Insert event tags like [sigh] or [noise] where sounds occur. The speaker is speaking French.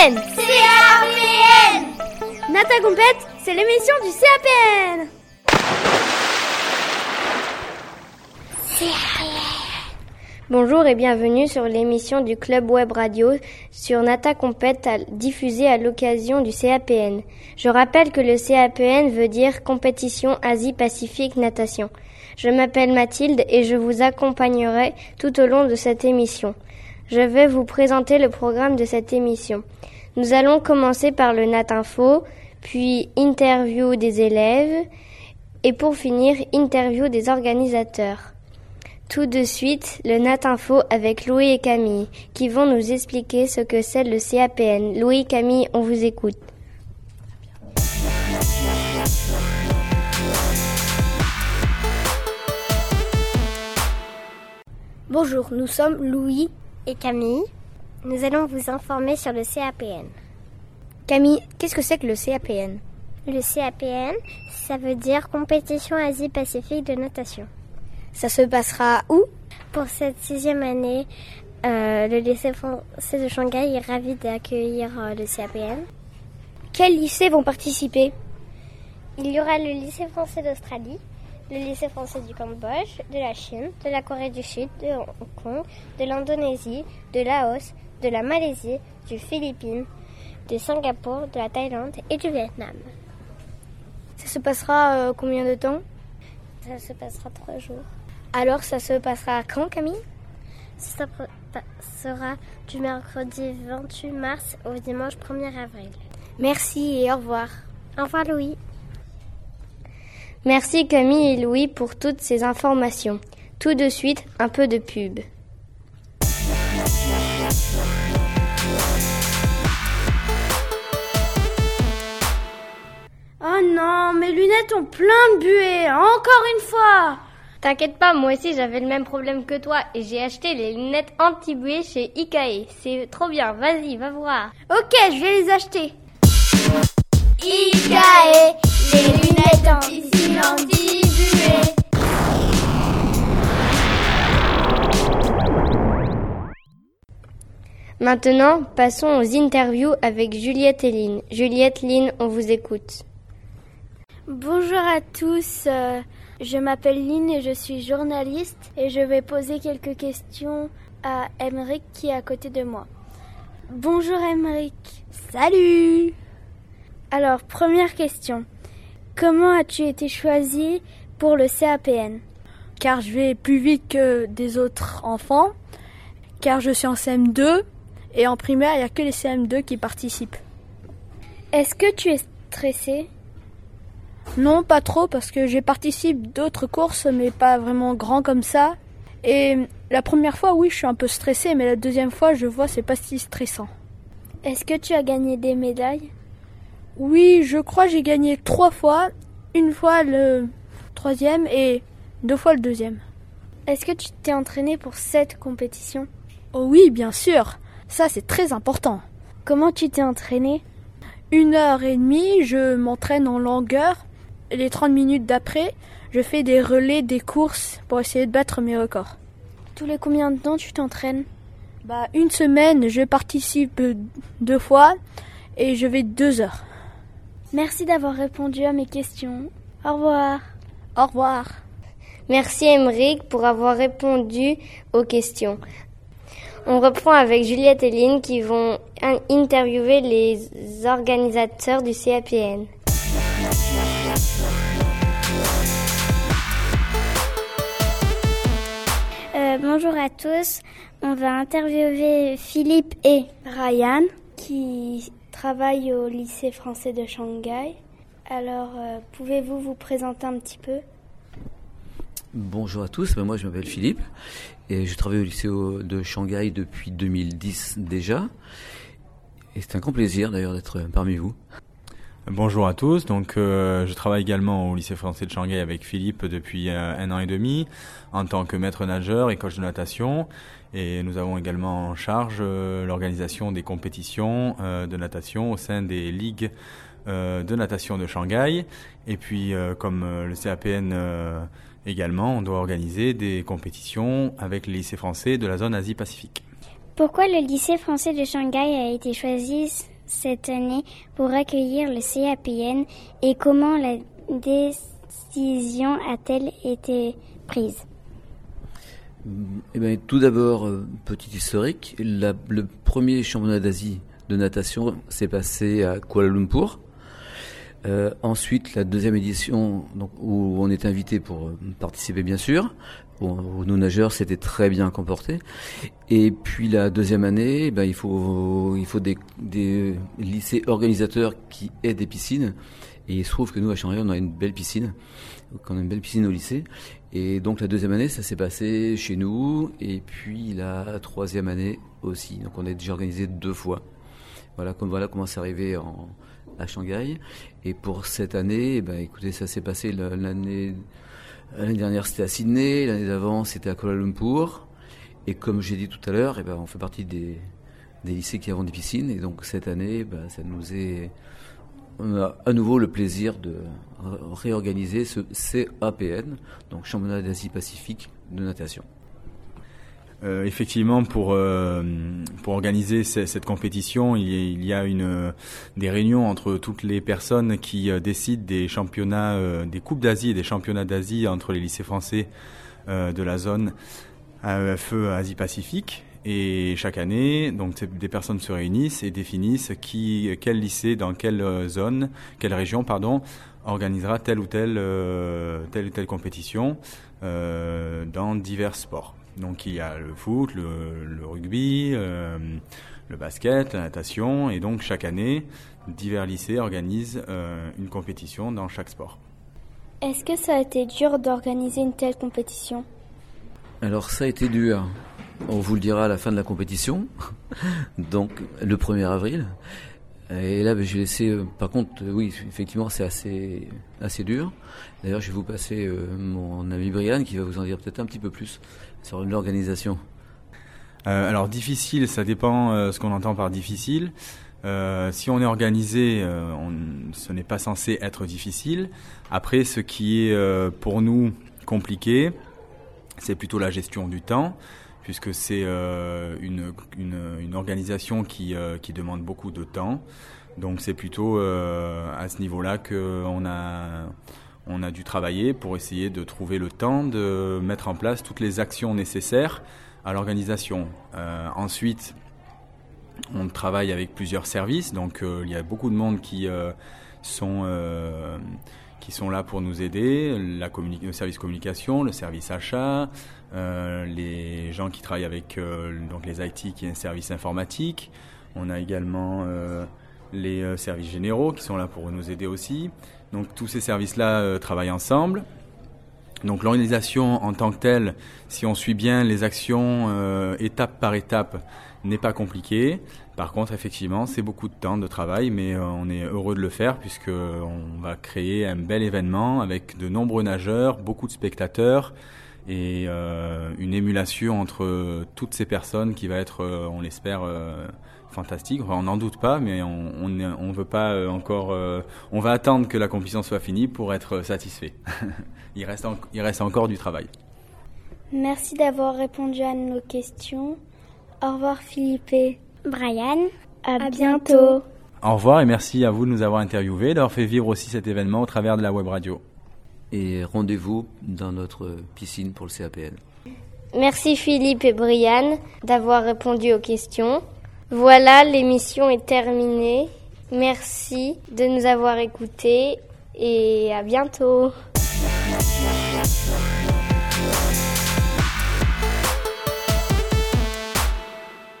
CAPN CAPN Nata Compète, c'est l'émission du CAPN Bonjour et bienvenue sur l'émission du Club Web Radio sur Nata Compète diffusée à l'occasion du CAPN. Je rappelle que le CAPN veut dire Compétition Asie-Pacifique Natation. Je m'appelle Mathilde et je vous accompagnerai tout au long de cette émission. Je vais vous présenter le programme de cette émission. Nous allons commencer par le Nat Info, puis interview des élèves et pour finir interview des organisateurs. Tout de suite, le Nat Info avec Louis et Camille qui vont nous expliquer ce que c'est le CAPN. Louis Camille, on vous écoute. Bonjour, nous sommes Louis et Camille. Nous allons vous informer sur le CAPN. Camille, qu'est-ce que c'est que le CAPN Le CAPN, ça veut dire Compétition Asie-Pacifique de natation. Ça se passera où? Pour cette sixième année, euh, le lycée français de Shanghai est ravi d'accueillir euh, le CAPN. Quels lycées vont participer? Il y aura le lycée français d'Australie, le lycée français du Cambodge, de la Chine, de la Corée du Sud, de Hong Kong, de l'Indonésie, de Laos, de la Malaisie, du Philippines, de Singapour, de la Thaïlande et du Vietnam. Ça se passera euh, combien de temps? Ça se passera trois jours. Alors ça se passera quand Camille? Ça sera du mercredi 28 mars au dimanche 1er avril. Merci et au revoir. Au revoir Louis. Merci Camille et Louis pour toutes ces informations. Tout de suite, un peu de pub. Oh non, mes lunettes ont plein de buée, encore une fois T'inquiète pas, moi aussi j'avais le même problème que toi et j'ai acheté les lunettes anti-buée chez Ikae. C'est trop bien, vas-y, va voir. Ok, je vais les acheter. Ikae, les lunettes anti-buée. Maintenant, passons aux interviews avec Juliette et Lynn. Juliette, Lynn, on vous écoute. Bonjour à tous, euh, je m'appelle Lynn et je suis journaliste et je vais poser quelques questions à Emeric qui est à côté de moi. Bonjour Emeric. Salut Alors, première question. Comment as-tu été choisi pour le CAPN Car je vais plus vite que des autres enfants, car je suis en CM2 et en primaire, il n'y a que les CM2 qui participent. Est-ce que tu es stressé? Non, pas trop, parce que j'ai participé d'autres courses, mais pas vraiment grand comme ça. Et la première fois, oui, je suis un peu stressé, mais la deuxième fois, je vois, c'est pas si stressant. Est-ce que tu as gagné des médailles? Oui, je crois j'ai gagné trois fois. Une fois le troisième et deux fois le deuxième. Est-ce que tu t'es entraîné pour cette compétition? Oh oui, bien sûr. Ça, c'est très important. Comment tu t'es entraîné? Une heure et demie, je m'entraîne en longueur. Les 30 minutes d'après, je fais des relais, des courses pour essayer de battre mes records. Tous les combien de temps tu t'entraînes? Bah, une semaine, je participe deux fois et je vais deux heures. Merci d'avoir répondu à mes questions. Au revoir. Au revoir. Merci Emeric pour avoir répondu aux questions. On reprend avec Juliette et Lynn qui vont interviewer les organisateurs du CAPN. Euh, bonjour à tous. On va interviewer Philippe et Ryan qui travaillent au lycée français de Shanghai. Alors, euh, pouvez-vous vous présenter un petit peu? Bonjour à tous, ben, moi je m'appelle Philippe et je travaille au lycée de Shanghai depuis 2010 déjà. Et c'est un grand plaisir d'ailleurs d'être parmi vous. Bonjour à tous, donc euh, je travaille également au lycée français de Shanghai avec Philippe depuis euh, un an et demi en tant que maître nageur et coach de natation. Et nous avons également en charge euh, l'organisation des compétitions de natation au sein des ligues de natation de Shanghai. Et puis comme le CAPN également on doit organiser des compétitions avec les lycées français de la zone Asie-Pacifique. Pourquoi le lycée français de Shanghai a été choisi cette année pour accueillir le CAPN et comment la décision a-t-elle été prise? Eh bien, Tout d'abord, euh, petit historique, le premier championnat d'Asie de natation s'est passé à Kuala Lumpur. Euh, ensuite, la deuxième édition, où on est invité pour euh, participer, bien sûr. Bon, nos nageurs s'étaient très bien comportés. Et puis la deuxième année, ben, il faut, il faut des, lycées organisateurs qui aient des piscines. Et il se trouve que nous, à Shanghai, on a une belle piscine. On a une belle piscine au lycée. Et donc la deuxième année, ça s'est passé chez nous. Et puis la troisième année aussi. Donc on est déjà organisé deux fois. Voilà, comme, voilà comment c'est arrivé en, à Shanghai. Et pour cette année, eh ben, écoutez, ça s'est passé l'année L'année dernière, c'était à Sydney. L'année d'avant, c'était à Kuala Lumpur. Et comme j'ai dit tout à l'heure, eh ben, on fait partie des, lycées qui avons des piscines. Et donc cette année, ben, ça nous est, on a à nouveau le plaisir de réorganiser ce CAPN, donc Championnat d'Asie-Pacifique de natation. Euh, effectivement, pour euh, pour organiser cette compétition, il y a, une des réunions entre toutes les personnes qui euh, décident des championnats, des coupes d'Asie et des championnats d'Asie entre les lycées français de la zone AEFE Asie-Pacifique. Et chaque année, donc des personnes se réunissent et définissent qui, quel lycée, dans quelle zone, quelle région, pardon, organisera telle ou telle telle ou telle compétition dans divers sports. Donc il y a le foot, le, rugby, euh, le basket, la natation, et donc chaque année, divers lycées organisent euh, une compétition dans chaque sport. Est-ce que ça a été dur d'organiser une telle compétition? Alors ça a été dur. On vous le dira à la fin de la compétition, [laughs] donc le 1er avril. Et là, ben, j'ai laissé. Euh, par contre, oui, effectivement, c'est assez, assez dur. D'ailleurs, je vais vous passer mon ami Brian qui va vous en dire peut-être un petit peu plus sur l'organisation euh, Alors difficile, ça dépend euh, ce qu'on entend par difficile. Euh, si on est organisé, ce n'est pas censé être difficile. Après, ce qui est pour nous compliqué, c'est plutôt la gestion du temps, puisque c'est une, une, une, organisation qui, qui demande beaucoup de temps. Donc c'est plutôt à ce niveau-là qu'on a on a dû travailler pour essayer de trouver le temps de mettre en place toutes les actions nécessaires à l'organisation. Euh, ensuite, on travaille avec plusieurs services, donc euh, il y a beaucoup de monde qui euh, sont qui sont là pour nous aider, le service communication, le service achat, les gens qui travaillent avec donc les IT qui est un service informatique. On a également les services généraux qui sont là pour nous aider aussi. Donc tous ces services-là euh, travaillent ensemble. Donc l'organisation en tant que telle, si on suit bien les actions euh, étape par étape, n'est pas compliquée. Par contre, effectivement, c'est beaucoup de temps de travail, mais euh, on est heureux de le faire puisque on va créer un bel événement avec de nombreux nageurs, beaucoup de spectateurs et une émulation entre toutes ces personnes qui va être, on l'espère, fantastique. on n'en doute pas, mais on, on, veut pas euh, encore. Euh, on va attendre que la compétition soit finie pour être satisfait. [laughs] il reste il reste encore du travail. Merci d'avoir répondu à nos questions. Au revoir Philippe et Brian. À, bientôt. Au revoir et merci à vous de nous avoir interviewés, d'avoir fait vivre aussi cet événement au travers de la web radio. Et rendez-vous dans notre piscine pour le CAPN. Merci Philippe et Brian d'avoir répondu aux questions. Voilà, l'émission est terminée. Merci de nous avoir écoutés et à bientôt.